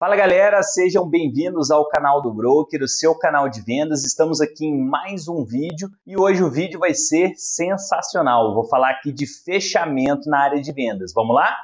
Fala galera, sejam bem-vindos ao canal do Broker, o seu canal de vendas. Estamos aqui em mais um vídeo e hoje o vídeo vai ser sensacional. Vou falar aqui de fechamento na área de vendas. Vamos lá?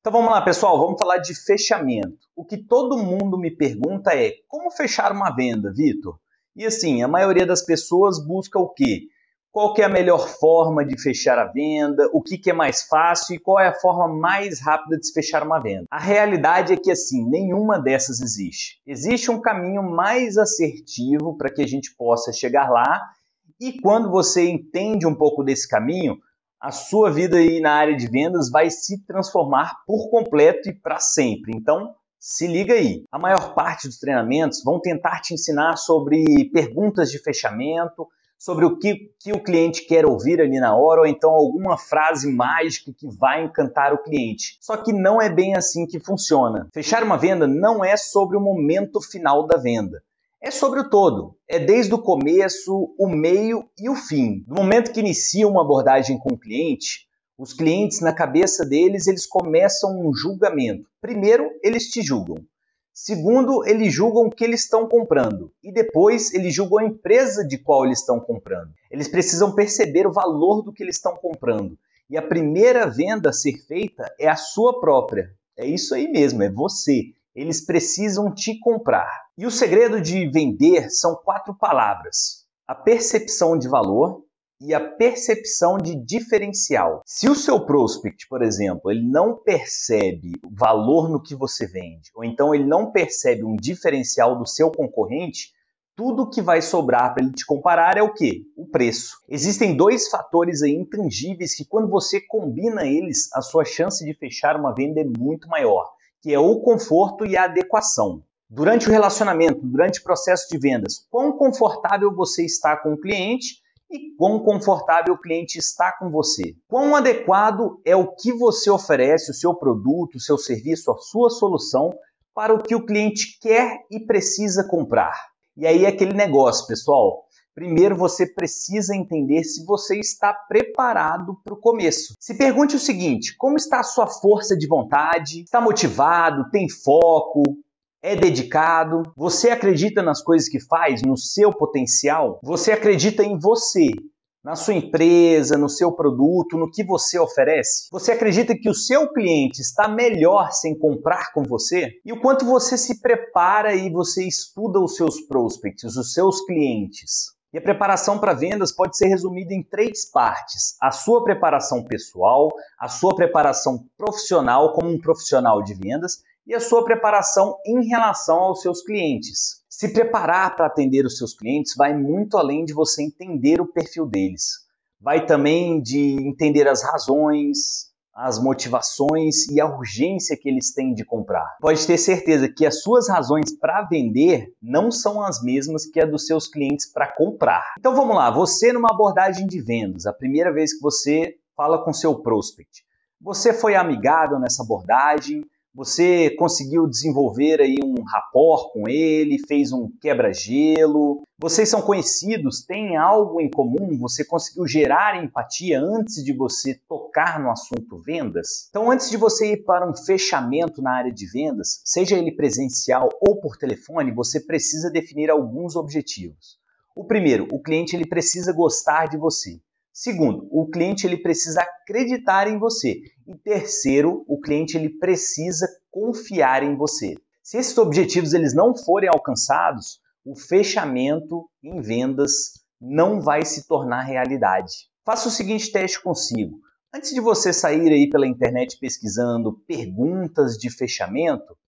Então vamos lá, pessoal, vamos falar de fechamento. O que todo mundo me pergunta é: como fechar uma venda, Vitor? E assim, a maioria das pessoas busca o quê? Qual é a melhor forma de fechar a venda, o que, que é mais fácil e qual é a forma mais rápida de se fechar uma venda. A realidade é que assim, nenhuma dessas existe. Existe um caminho mais assertivo para que a gente possa chegar lá e quando você entende um pouco desse caminho, a sua vida aí na área de vendas vai se transformar por completo e para sempre. Então, se liga aí. A maior parte dos treinamentos vão tentar te ensinar sobre perguntas de fechamento, sobre o que, que o cliente quer ouvir ali na hora, ou então alguma frase mágica que vai encantar o cliente. Só que não é bem assim que funciona. Fechar uma venda não é sobre o momento final da venda. É sobre o todo. É desde o começo, o meio e o fim. No momento que inicia uma abordagem com o cliente, os clientes, na cabeça deles, eles começam um julgamento. Primeiro, eles te julgam. Segundo, eles julgam o que eles estão comprando. E depois, eles julgam a empresa de qual eles estão comprando. Eles precisam perceber o valor do que eles estão comprando. E a primeira venda a ser feita é a sua própria. É isso aí mesmo, é você. Eles precisam te comprar. E o segredo de vender são quatro palavras: a percepção de valor, e a percepção de diferencial. Se o seu prospect, por exemplo, ele não percebe valor no que você vende, ou então ele não percebe um diferencial do seu concorrente, tudo que vai sobrar para ele te comparar é o que? O preço. Existem dois fatores aí intangíveis que quando você combina eles, a sua chance de fechar uma venda é muito maior, que é o conforto e a adequação. Durante o relacionamento, durante o processo de vendas, quão confortável você está com o cliente e quão confortável o cliente está com você. Quão adequado é o que você oferece, o seu produto, o seu serviço, a sua solução para o que o cliente quer e precisa comprar. E aí é aquele negócio, pessoal. Primeiro você precisa entender se você está preparado para o começo. Se pergunte o seguinte: como está a sua força de vontade? Está motivado? Tem foco? É dedicado, você acredita nas coisas que faz, no seu potencial, você acredita em você, na sua empresa, no seu produto, no que você oferece? Você acredita que o seu cliente está melhor sem comprar com você? E o quanto você se prepara e você estuda os seus prospects, os seus clientes? E a preparação para vendas pode ser resumida em três partes: a sua preparação pessoal, a sua preparação profissional como um profissional de vendas e a sua preparação em relação aos seus clientes. Se preparar para atender os seus clientes vai muito além de você entender o perfil deles. Vai também de entender as razões, as motivações e a urgência que eles têm de comprar. Pode ter certeza que as suas razões para vender não são as mesmas que a dos seus clientes para comprar. Então vamos lá, você numa abordagem de vendas, a primeira vez que você fala com seu prospect, você foi amigável nessa abordagem, você conseguiu desenvolver aí um rapport com ele, fez um quebra-gelo. Vocês são conhecidos, têm algo em comum, você conseguiu gerar empatia antes de você tocar no assunto vendas. Então, antes de você ir para um fechamento na área de vendas, seja ele presencial ou por telefone, você precisa definir alguns objetivos. O primeiro, o cliente ele precisa gostar de você. Segundo, o cliente ele precisa acreditar em você. E terceiro, o cliente ele precisa confiar em você. Se esses objetivos eles não forem alcançados, o fechamento em vendas não vai se tornar realidade. Faça o seguinte teste consigo. Antes de você sair aí pela internet pesquisando perguntas de fechamento,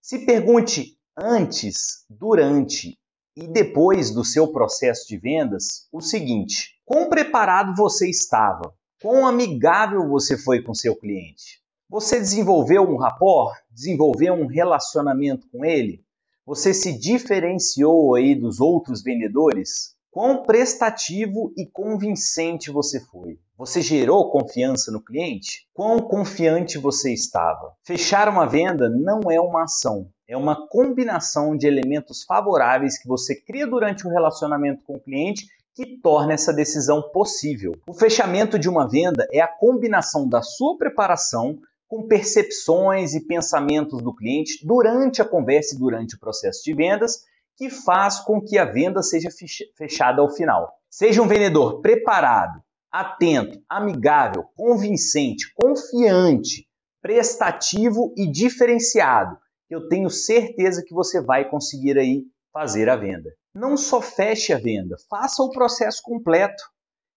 se pergunte antes, durante e depois do seu processo de vendas o seguinte: Quão preparado você estava? Quão amigável você foi com seu cliente? Você desenvolveu um rapport? Desenvolveu um relacionamento com ele? Você se diferenciou aí dos outros vendedores? Quão prestativo e convincente você foi? Você gerou confiança no cliente? Quão confiante você estava? Fechar uma venda não é uma ação, é uma combinação de elementos favoráveis que você cria durante o relacionamento com o cliente que torna essa decisão possível. O fechamento de uma venda é a combinação da sua preparação com percepções e pensamentos do cliente durante a conversa e durante o processo de vendas, que faz com que a venda seja fechada ao final. Seja um vendedor preparado, atento, amigável, convincente, confiante, prestativo e diferenciado. Eu tenho certeza que você vai conseguir aí fazer a venda. Não só feche a venda, faça o processo completo.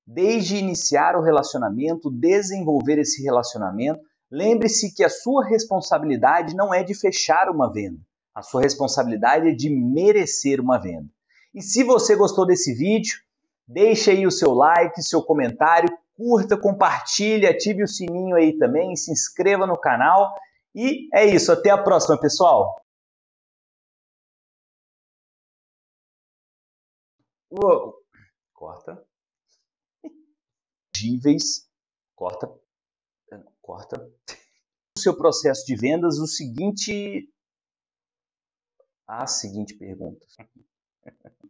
Desde iniciar o relacionamento, desenvolver esse relacionamento, lembre-se que a sua responsabilidade não é de fechar uma venda. A sua responsabilidade é de merecer uma venda. E se você gostou desse vídeo, deixe aí o seu like, seu comentário, curta, compartilhe, ative o sininho aí também, se inscreva no canal. E é isso, até a próxima, pessoal! Uou. Corta. Díveis. Corta. Corta. O seu processo de vendas, o seguinte. A seguinte pergunta.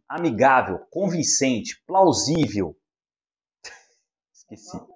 Amigável, convincente, plausível. Esqueci.